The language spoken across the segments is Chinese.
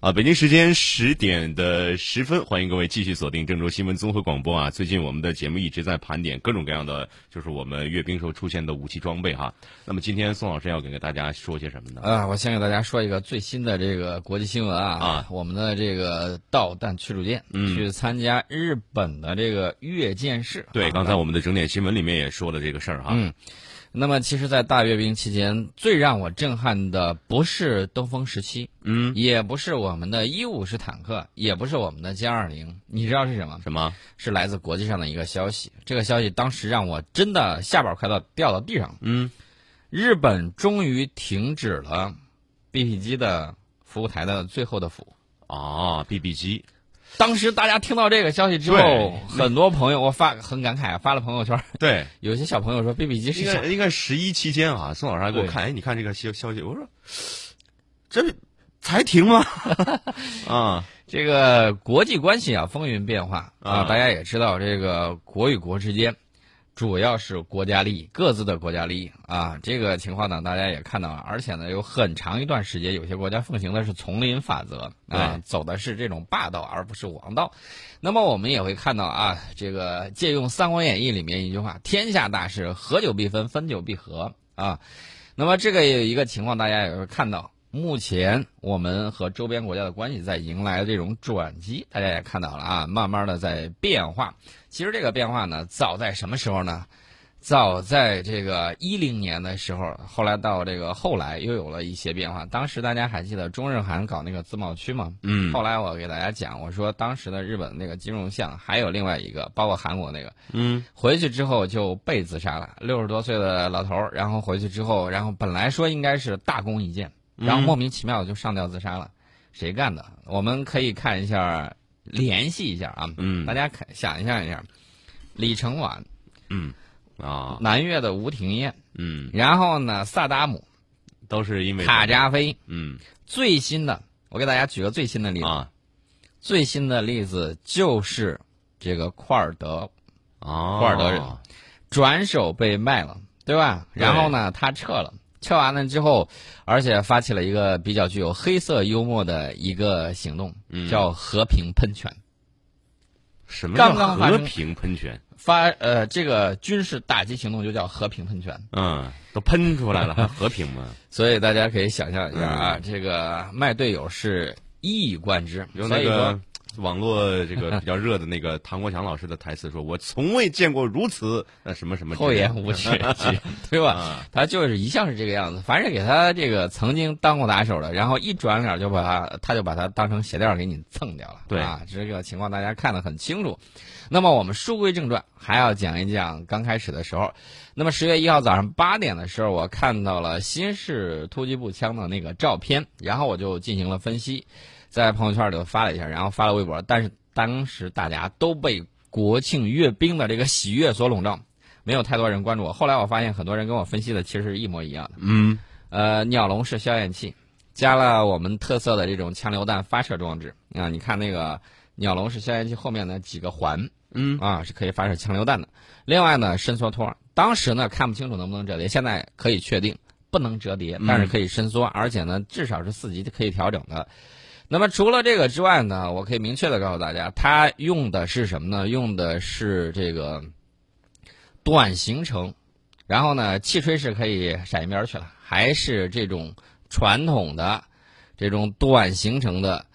啊，北京时间十点的十分，欢迎各位继续锁定郑州新闻综合广播啊！最近我们的节目一直在盘点各种各样的，就是我们阅兵时候出现的武器装备哈。那么今天宋老师要给大家说些什么呢？啊，我先给大家说一个最新的这个国际新闻啊啊，我们的这个导弹驱逐舰嗯去参加日本的这个阅舰式。对，啊刚才我们的整点新闻里面也说了这个事儿哈。嗯，那么其实，在大阅兵期间，最让我震撼的不是东风十七，嗯，也不是我们的一五式坦克，也不是我们的歼二零，你知道是什么？什么？是来自国际上的一个消息。这个消息当时让我真的下巴快到掉到地上了。嗯，日本终于停止了 BP 机的服务台的最后的服务。啊，BB 机，当时大家听到这个消息之后，很多朋友我发很感慨，发了朋友圈。对，有些小朋友说 BB 机是？应该应该十一期间啊，宋老师还给我看，哎，你看这个消消息，我说这才停吗？啊，这个国际关系啊，风云变化啊，啊大家也知道，这个国与国之间主要是国家利益，各自的国家利益啊。这个情况呢，大家也看到了，而且呢，有很长一段时间，有些国家奉行的是丛林法则啊，走的是这种霸道，而不是王道。那么我们也会看到啊，这个借用《三国演义》里面一句话：“天下大事，合久必分，分久必合。”啊，那么这个也有一个情况，大家也会看到。目前我们和周边国家的关系在迎来这种转机，大家也看到了啊，慢慢的在变化。其实这个变化呢，早在什么时候呢？早在这个一零年的时候，后来到这个后来又有了一些变化。当时大家还记得中日韩搞那个自贸区吗？嗯后来我给大家讲，我说当时的日本那个金融相还有另外一个，包括韩国那个，嗯回去之后就被自杀了，六十多岁的老头儿，然后回去之后，然后本来说应该是大功一件，然后莫名其妙的就上吊自杀了，谁干的？我们可以看一下，联系一下啊，嗯。大家看想象一下，李承晚、嗯。啊。南越的吴廷艳，嗯，然后呢萨达姆、都是因为卡扎菲，嗯。最新的，我给大家举个最新的例子，啊。最新的例子就是这个库尔德啊，库尔德人。转手被卖了，对吧？然后呢，他撤了，撤完了之后，而且发起了一个比较具有黑色幽默的一个行动，嗯叫和平喷泉。什么刚叫和平喷泉？发呃，这个军事打击行动就叫和平喷泉。嗯，都喷出来了，还和平吗？所以大家可以想象一下啊，这个卖队友是一以贯之。有那所以说个网络这个比较热的那个唐国强老师的台词说：“ 我从未见过如此呃什么什么厚颜无耻，对吧？啊他就是一向是这个样子，凡是给他这个曾经当过打手的，然后一转脸就把他，他就把他当成鞋垫儿给你蹭掉了。对啊，这个情况大家看得很清楚。那么我们书归正传，还要讲一讲刚开始的时候。那么十月一号早上八点的时候，我看到了新式突击步枪的那个照片，然后我就进行了分析，在朋友圈里头发了一下，然后发了微博。但是当时大家都被国庆阅兵的这个喜悦所笼罩，没有太多人关注我。后来我发现很多人跟我分析的其实是一模一样的。嗯呃，鸟笼式消焰器，加了我们特色的这种枪榴弹发射装置啊。你看那个鸟笼式消焰器后面的几个环嗯啊，是可以发射枪榴弹的。另外呢，伸缩托，当时呢看不清楚能不能折叠，现在可以确定不能折叠，但是可以伸缩，而且呢至少是四级可以调整的。那么除了这个之外呢，我可以明确的告诉大家，它用的是什么呢？用的是这个短行程，然后呢，气吹是可以闪一边儿去了，还是这种传统的这种短行程的。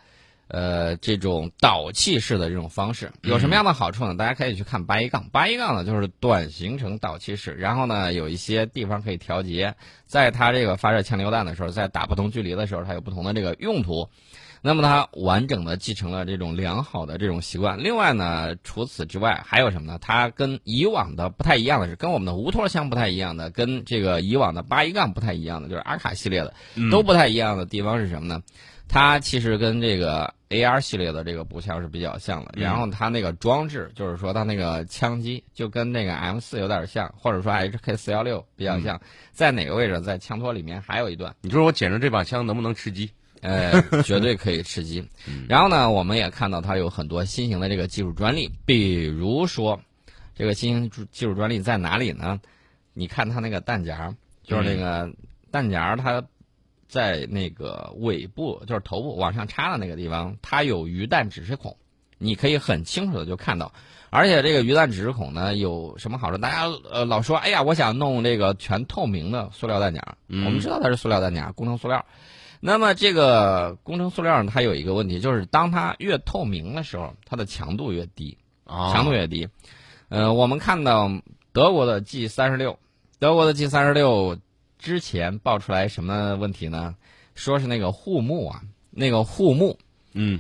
呃，这种导气式的这种方式有什么样的好处呢？大家可以去看八一杠，八一杠呢就是短行程导气式，然后呢有一些地方可以调节，在它这个发射枪榴弹的时候，在打不同距离的时候，它有不同的这个用途。那么它完整的继承了这种良好的这种习惯。另外呢，除此之外还有什么呢？它跟以往的不太一样的是，跟我们的无托枪不太一样的，跟这个以往的八一杠不太一样的，就是阿卡系列的都不太一样的地方是什么呢？它其实跟这个 AR 系列的这个步枪是比较像的，然后它那个装置，就是说它那个枪机就跟那个 M 四有点像，或者说 HK 四幺六比较像，在哪个位置？在枪托里面还有一段。你说我捡着这把枪能不能吃鸡？呃，绝对可以吃鸡。然后呢，我们也看到它有很多新型的这个技术专利，比如说这个新型技术专利在哪里呢？你看它那个弹夹，就是那个弹夹，它在那个尾部，就是头部往上插的那个地方，它有鱼弹指示孔，你可以很清楚的就看到。而且这个鱼弹指示孔呢有什么好处？大家呃老说，哎呀，我想弄这个全透明的塑料弹夹。嗯我们知道它是塑料弹夹，工程塑料。那么这个工程塑料呢，它有一个问题，就是当它越透明的时候，它的强度越低。啊强度越低。呃，我们看到德国的 G 三十六，德国的 G 三十六之前爆出来什么问题呢？说是那个护木啊，那个护木，嗯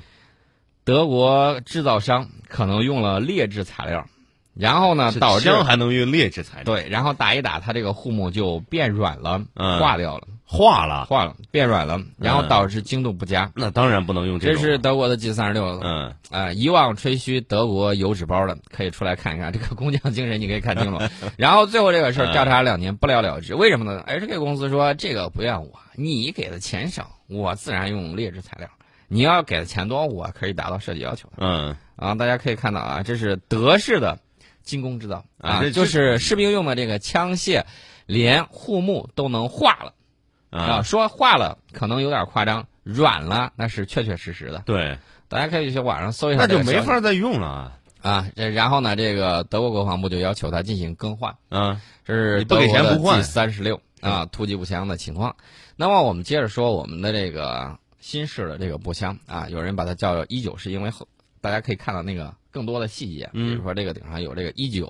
德国制造商可能用了劣质材料，然后呢这导致枪还能用劣质材料，对，然后打一打，它这个护木就变软了，嗯化掉了，化了，化了，变软了，然后嗯导致精度不佳。那当然不能用这这。是德国的 G 三十六，嗯啊，以往吹嘘德国油纸包的，可以出来看一看 这个工匠精神，你可以看清楚。然后最后这个事儿调查两年不了了之，为什么呢？HK 公司说这个不怨我，你给的钱少，我自然用劣质材料。你要给的钱多，我可以达到设计要求的嗯啊！大家可以看到啊，这是德式的精工制造啊，啊这就是士兵用的这个枪械，连护木都能化了啊。啊，说化了可能有点夸张，软了那是确确实实的。对，大家可以去网上搜一下那就没法再用了啊。啊，这然后呢，这个德国国防部就要求他进行更换，啊，这是你不给钱不换三十六啊，突击步枪的情况。那么我们接着说我们的这个新式的这个步枪啊，有人把它叫一九是，因为后大家可以看到那个更多的细节，比如说这个顶上有这个一九。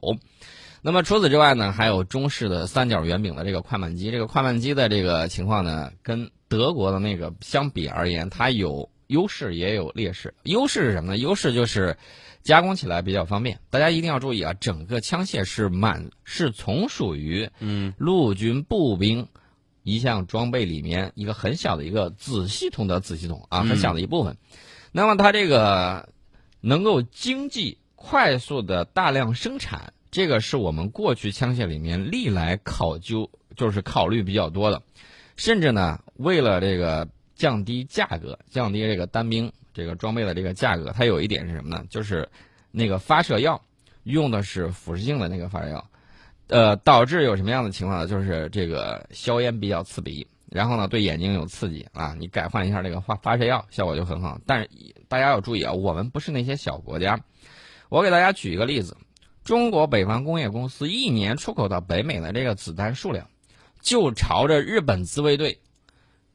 那么除此之外呢，还有中式的三角圆柄的这个快慢机。这个快慢机的这个情况呢，跟德国的那个相比而言，它有优势也有劣势。优势是什么呢？优势就是加工起来比较方便。大家一定要注意啊，整个枪械是满是从属于嗯陆军步兵一项装备里面一个很小的一个子系统的子系统啊，嗯很小的一部分。那么它这个能够经济快速的大量生产，这个是我们过去枪械里面历来考究就是考虑比较多的，甚至呢，为了这个降低价格，降低这个单兵这个装备的这个价格，它有一点是什么呢？就是那个发射药用的是腐蚀性的那个发射药。呃，导致有什么样的情况呢？就是这个硝烟比较刺鼻，然后呢对眼睛有刺激啊。你改换一下这个发发射药，效果就很好。但是大家要注意啊，我们不是那些小国家。我给大家举一个例子，中国北方工业公司一年出口到北美的这个子弹数量，就朝着日本自卫队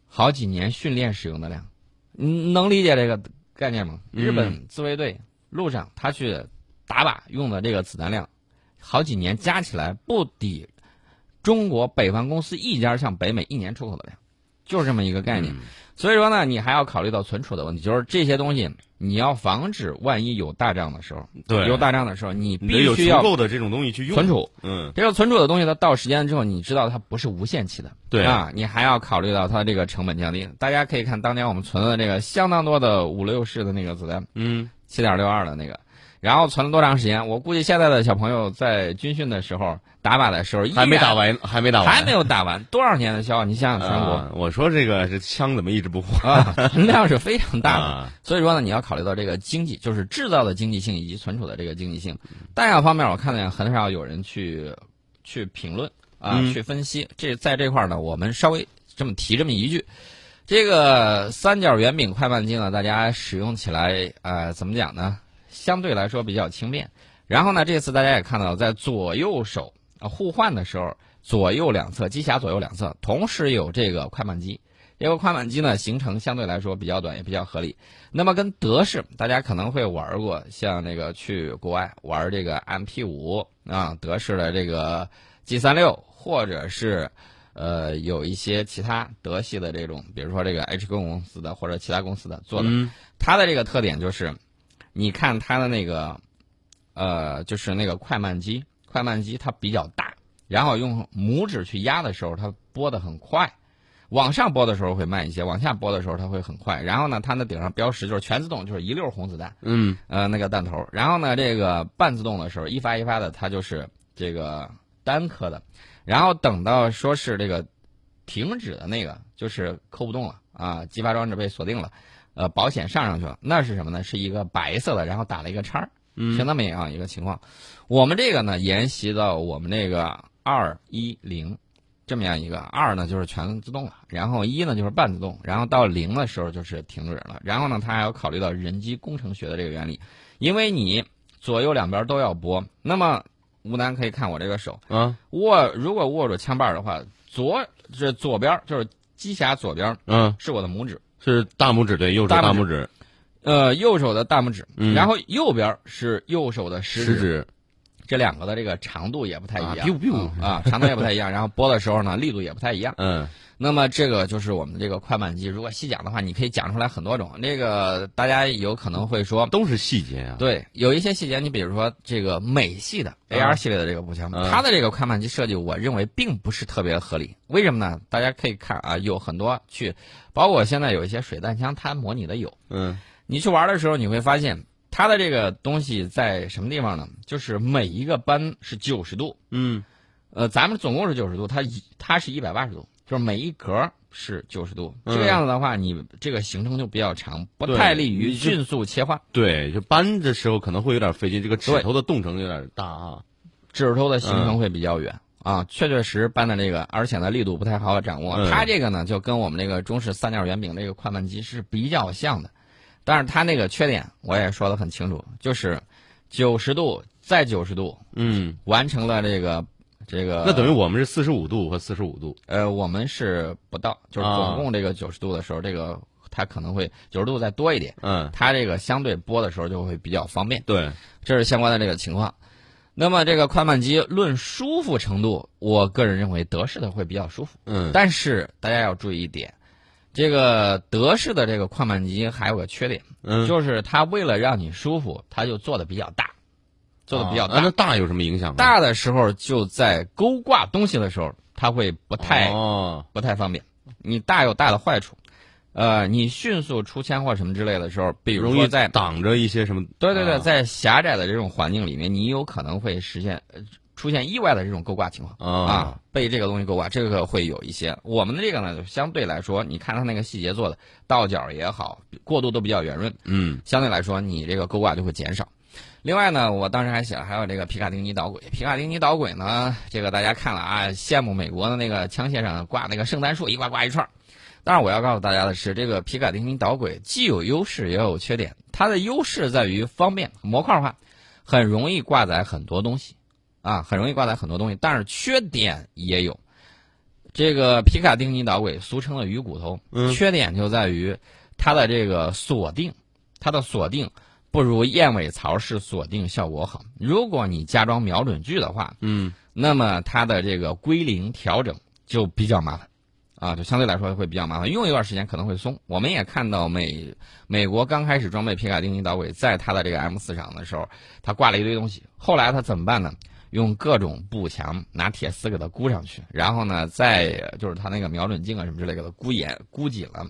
好几年训练使用的量。你，能理解这个概念吗？嗯日本自卫队路上他去打靶用的这个子弹量。好几年加起来不抵中国北方公司一家向北美一年出口的量，就是这么一个概念。嗯所以说呢，你还要考虑到存储的问题，就是这些东西你要防止万一有大仗的时候，对，有大仗的时候，你必须要够的这种东西去用存。储。嗯，这个存储的东西，它到时间之后，你知道它不是无限期的，对啊，你还要考虑到它这个成本降低。大家可以看当年我们存了这个相当多的五六式的那个子弹，嗯，七点六二的那个，然后存了多长时间？我估计现在的小朋友在军训的时候打靶的时候，还没打，完，还没打完，还没有打完，多少年的消耗？你想想全国啊我说这个这枪怎么一直不换 啊，量是非常大的。啊？所以说呢，你要考虑到这个经济，就是制造的经济性以及存储的这个经济性。弹药方面，我看见很少有人去去评论啊，嗯去分析。这在这块儿呢，我们稍微这么提这么一句，这个三角圆饼快慢机呢，大家使用起来呃怎么讲呢？相对来说比较轻便。然后呢，这次大家也看到，在左右手啊互换的时候，左右两侧机匣左右两侧同时有这个快慢机。因为快慢机呢，行程相对来说比较短，也比较合理。那么跟德式，大家可能会玩过，像那个去国外玩这个 MP 五啊，德式的这个 G 三六，或者是呃有一些其他德系的这种，比如说这个 H 公司的或者其他公司的做的，嗯它的这个特点就是，你看它的那个，呃，就是那个快慢机，快慢机它比较大，然后用拇指去压的时候，它拨的很快，往上拨的时候会慢一些，往下拨的时候它会很快。然后呢，它那顶上标识就是全自动，就是一溜红子弹，嗯呃，那个弹头。然后呢，这个半自动的时候，一发一发的，它就是这个单颗的。然后等到说是这个停止的那个，就是扣不动了啊，激发装置被锁定了，呃，保险上上去了，那是什么呢？是一个白色的，然后打了一个叉儿，嗯是那么样一个情况。我们这个呢，沿袭到我们那个二一零这么样一个，二呢就是全自动了，然后一呢就是半自动，然后到零的时候就是停止了，然后呢它还要考虑到人机工程学的这个原理，因为你左右两边都要拨，那么吴楠可以看我这个手，嗯，握如果握住枪把的话，左这左边就是机匣左边嗯，是我的拇指，是大拇指对，右手大拇指。大拇指，呃右手的大拇指，嗯。然后右边是右手的食食指，这两个的这个长度也不太一啊样啊，长度也不太一样，然后拨的时候呢，力度也不太一样。嗯那么这个就是我们这个快慢机，如果细讲的话，你可以讲出来很多种。那个大家有可能会说，都是细节啊。对，有一些细节，你比如说这个美系的 AR 系列的这个步枪，嗯它的这个快慢机设计，我认为并不是特别合理。为什么呢？大家可以看啊，有很多去，包括现在有一些水弹枪，它模拟的有。嗯你去玩的时候，你会发现它的这个东西在什么地方呢？就是每一个扳是九十度，嗯呃，咱们总共是九十度，它一它是一百八十度，就是每一格是九十度。嗯这个样子的话，你这个行程就比较长，不太利于迅速切换。对，就搬的时候可能会有点费劲，这个指头的动程有点大啊。指头的行程会比较远。啊，确确实搬的这个，而且呢力度不太好掌握。嗯它这个呢，就跟我们那个中式三角圆饼那个快慢机是比较像的，但是它那个缺点我也说的很清楚，就是九十度再九十度嗯，完成了这个这个。那等于我们是四十五度和四十五度。呃，我们是不到，就是啊总共这个九十度的时候，这个它可能会九十度再多一点，嗯，它这个相对拨的时候就会比较方便，对，这是相关的这个情况。那么这个快慢机论舒服程度，我个人认为德式的会比较舒服，嗯但是大家要注意一点，这个德式的这个快慢机还有个缺点，嗯，就是它为了让你舒服，它就做的比较大，做的比较大。啊那大有什么影响吗？大的时候就在勾挂东西的时候，它会不太、哦，不太方便。你大有大的坏处，呃，你迅速出签或什么之类的时候，比如说在挡着一些什么？对对对，啊在狭窄的这种环境里面，你有可能会实现呃出现意外的这种勾挂情况啊啊，被这个东西勾挂，这个会有一些。我们的这个呢，就相对来说，你看它那个细节做的倒角也好，过渡都比较圆润，嗯相对来说你这个勾挂就会减少。另外呢，我当时还写了还有这个皮卡丁尼导轨。皮卡丁尼导轨呢，这个大家看了啊，羡慕美国的那个枪械上挂那个圣诞树，一挂挂一串儿。当然，我要告诉大家的是，这个皮卡丁尼导轨既有优势也有缺点。它的优势在于方便模块化，很容易挂载很多东西，啊，很容易挂载很多东西。但是缺点也有。这个皮卡丁尼导轨俗称的鱼骨头，嗯缺点就在于它的这个锁定，它的锁定不如燕尾槽式锁定效果好。如果你加装瞄准具的话，嗯那么它的这个归零调整就比较麻烦，啊，就相对来说会比较麻烦，用一段时间可能会松。我们也看到美美国刚开始装备皮卡丁尼导轨，在它的这个 M 四上的时候，它挂了一堆东西，后来它怎么办呢？用各种步墙拿铁丝给它箍上去，然后呢，再就是它那个瞄准镜啊什么之类给它箍严箍紧了，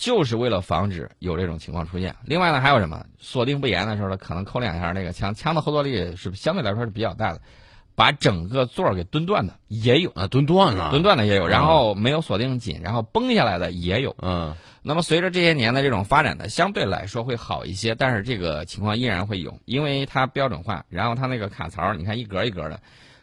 就是为了防止有这种情况出现。另外呢，还有什么锁定不严的时候呢，可能扣两下那个枪，枪的后坐力是相对来说是比较大的，把整个座儿给蹲断的也有，啊，蹲断了，蹲断的也有，啊然后没有锁定紧，然后崩下来的也有。嗯那么随着这些年的这种发展呢，相对来说会好一些，但是这个情况依然会有，因为它标准化，然后它那个卡槽，你看一格一格的，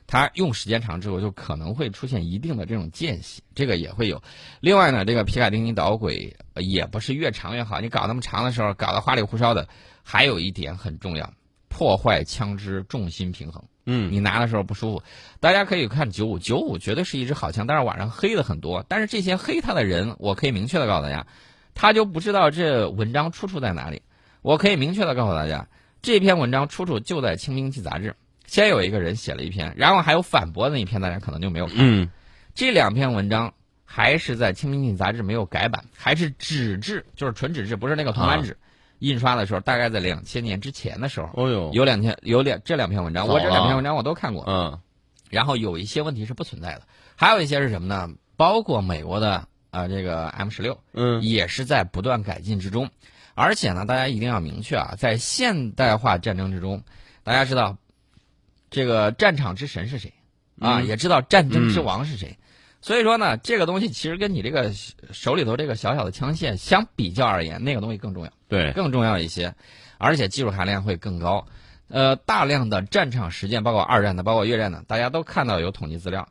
它用时间长之后就可能会出现一定的这种间隙，这个也会有。另外呢，这个皮卡丁尼导轨呃也不是越长越好，你搞那么长的时候，搞得花里胡哨的，还有一点很重要，破坏枪支重心平衡。嗯你拿的时候不舒服。大家可以看九五，九五绝对是一支好枪，但是网上黑的很多。但是这些黑他的人，我可以明确的告诉大家，他就不知道这文章出处在哪里。我可以明确的告诉大家，这篇文章出处就在《轻兵器》杂志。先有一个人写了一篇，然后还有反驳的那一篇，大家可能就没有看。嗯这两篇文章还是在《轻兵器》杂志没有改版，还是纸质，就是纯纸质，不是那个铜版纸。印刷的时候，大概在两千年之前的时候，哦呦，有两篇有两这两篇文章，我这两篇文章我都看过。嗯然后有一些问题是不存在的，还有一些是什么呢？包括美国的啊、呃这个 M 十六嗯也是在不断改进之中，而且呢，大家一定要明确啊，在现代化战争之中，大家知道这个战场之神是谁啊，嗯也知道战争之王是谁。所以说呢，这个东西其实跟你这个手里头这个小小的枪械相比较而言，那个东西更重要。对，更重要一些，而且技术含量会更高。呃，大量的战场实践，包括二战的，包括越战的，大家都看到有统计资料。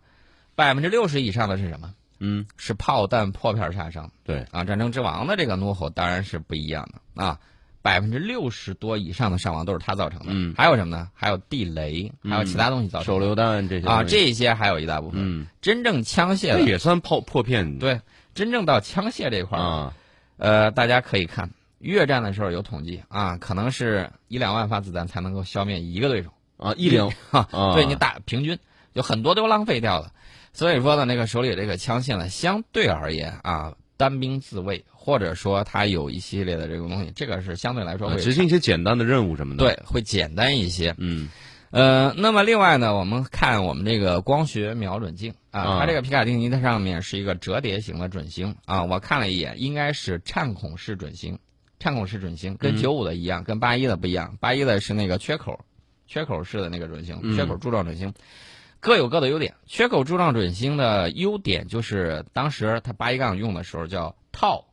百分之六十以上的是什么？嗯，是炮弹破片杀伤。对啊，战争之王的这个怒吼当然是不一样的啊，百分之六十多以上的伤亡都是它造成的。嗯还有什么呢？还有地雷，还有其他东西造成的。手榴弹这些啊，这些还有一大部分。嗯，真正枪械也算破破片对，真正到枪械这块儿，啊，呃，大家可以看越战的时候有统计啊，可能是一两万发子弹才能够消灭一个对手。啊，一两哈，啊对你打平均有很多都浪费掉了，所以说呢，那个手里这个枪械呢，相对而言啊，单兵自卫或者说它有一系列的这个东西，这个是相对来说会啊执行一些简单的任务什么的。，对会简单一些。嗯呃，那么另外呢，我们看我们这个光学瞄准镜啊，啊它这个皮卡丁尼它上面是一个折叠型的准星啊，我看了一眼，应该是颤孔式准星，颤孔式准星跟嗯九五的一样，跟八一的不一样，八一的是那个缺口，缺口式的那个准星，嗯缺口柱状准星。各有各的优点。缺口柱状准星的优点就是，当时它八一杠用的时候叫套、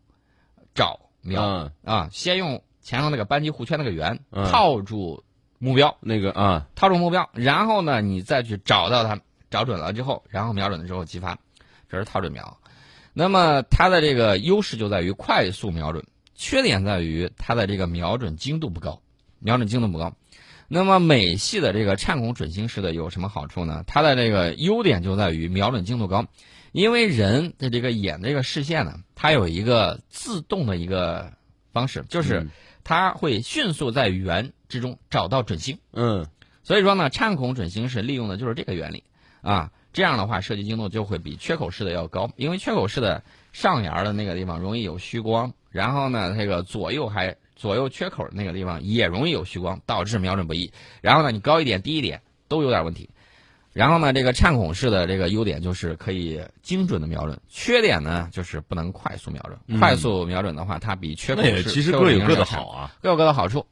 找、瞄、啊，啊，先用前头那个扳机弧圈那个圆、嗯套住目标，那个啊，套住目标，然后呢，你再去找到它，找准了之后，然后瞄准了之后击发，这是套准瞄。那么它的这个优势就在于快速瞄准，缺点在于它的这个瞄准精度不高，瞄准精度不高。那么美系的这个颤孔准星式的有什么好处呢？它的这个优点就在于瞄准精度高，因为人的这个眼的这个视线呢，它有一个自动的一个方式，就是嗯它会迅速在圆之中找到准星。嗯所以说呢，颤孔准星式利用的就是这个原理啊。这样的话，射击精度就会比缺口式的要高，因为缺口式的上沿的那个地方容易有虚光，然后呢，这个左右还左右缺口那个地方也容易有虚光，导致瞄准不易。然后呢，你高一点、低一点都有点问题。然后呢，这个颤孔式的这个优点就是可以精准的瞄准，缺点呢就是不能快速瞄准。嗯快速瞄准的话，它比缺口那也式其实各有各的好啊。各有各的好处。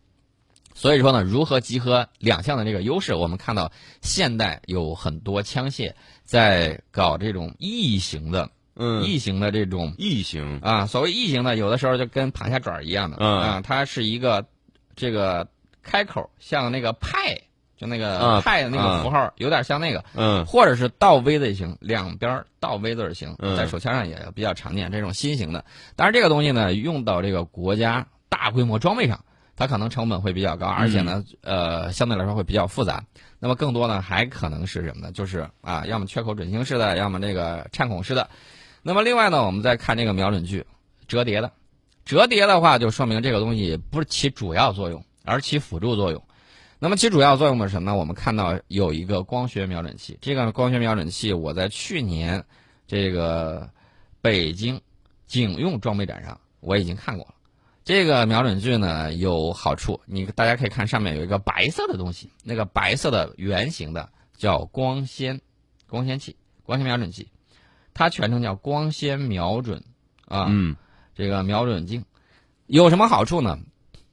所以说呢，如何集合两项的这个优势？我们看到现代有很多枪械在搞这种异形的、嗯，异形的这种异形。啊，所谓异形呢，有的时候就跟螃蟹爪儿一样的、嗯。啊，它是一个这个开口像那个派，就那个啊。派的那个符号，有点像那个，嗯。或者是倒 V 字形，两边儿倒 V 字形，嗯。在手枪上也比较常见，这种新型的。但是，这个东西呢，用到这个国家大规模装备上，它可能成本会比较高，而且呢，呃，相对来说会比较复杂。那么更多呢，还可能是什么呢？就是啊，要么缺口准星式的，要么这个颤孔式的。那么另外呢，我们再看这个瞄准具，折叠的，折叠的话，就说明这个东西不是起主要作用，而起辅助作用。那么起主要作用的是什么呢？我们看到有一个光学瞄准器，这个光学瞄准器我在去年这个北京警用装备展上我已经看过了。这个瞄准具呢有好处，你大家可以看上面有一个白色的东西，那个白色的圆形的叫光纤光纤器、光纤瞄准器，它全称叫光纤瞄准啊。嗯这个瞄准镜有什么好处呢？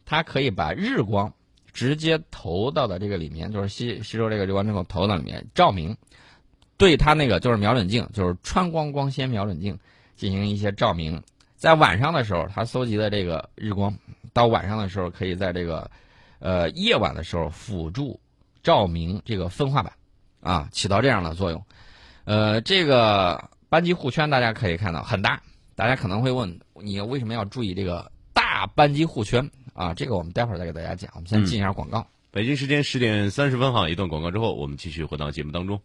它可以把日光直接投到的这个里面，就是吸吸收这个日光之后投到里面照明，对它那个就是瞄准镜，就是穿光光纤瞄准镜进行一些照明。在晚上的时候，它搜集的这个日光，到晚上的时候可以在这个呃夜晚的时候辅助照明这个分化板啊，起到这样的作用。呃，这个扳机护圈大家可以看到很大，大家可能会问你为什么要注意这个大班级护圈啊？这个我们待会儿再给大家讲。我们先进一下广告。北京时间十点三十分哈，一段广告之后，我们继续回到节目当中。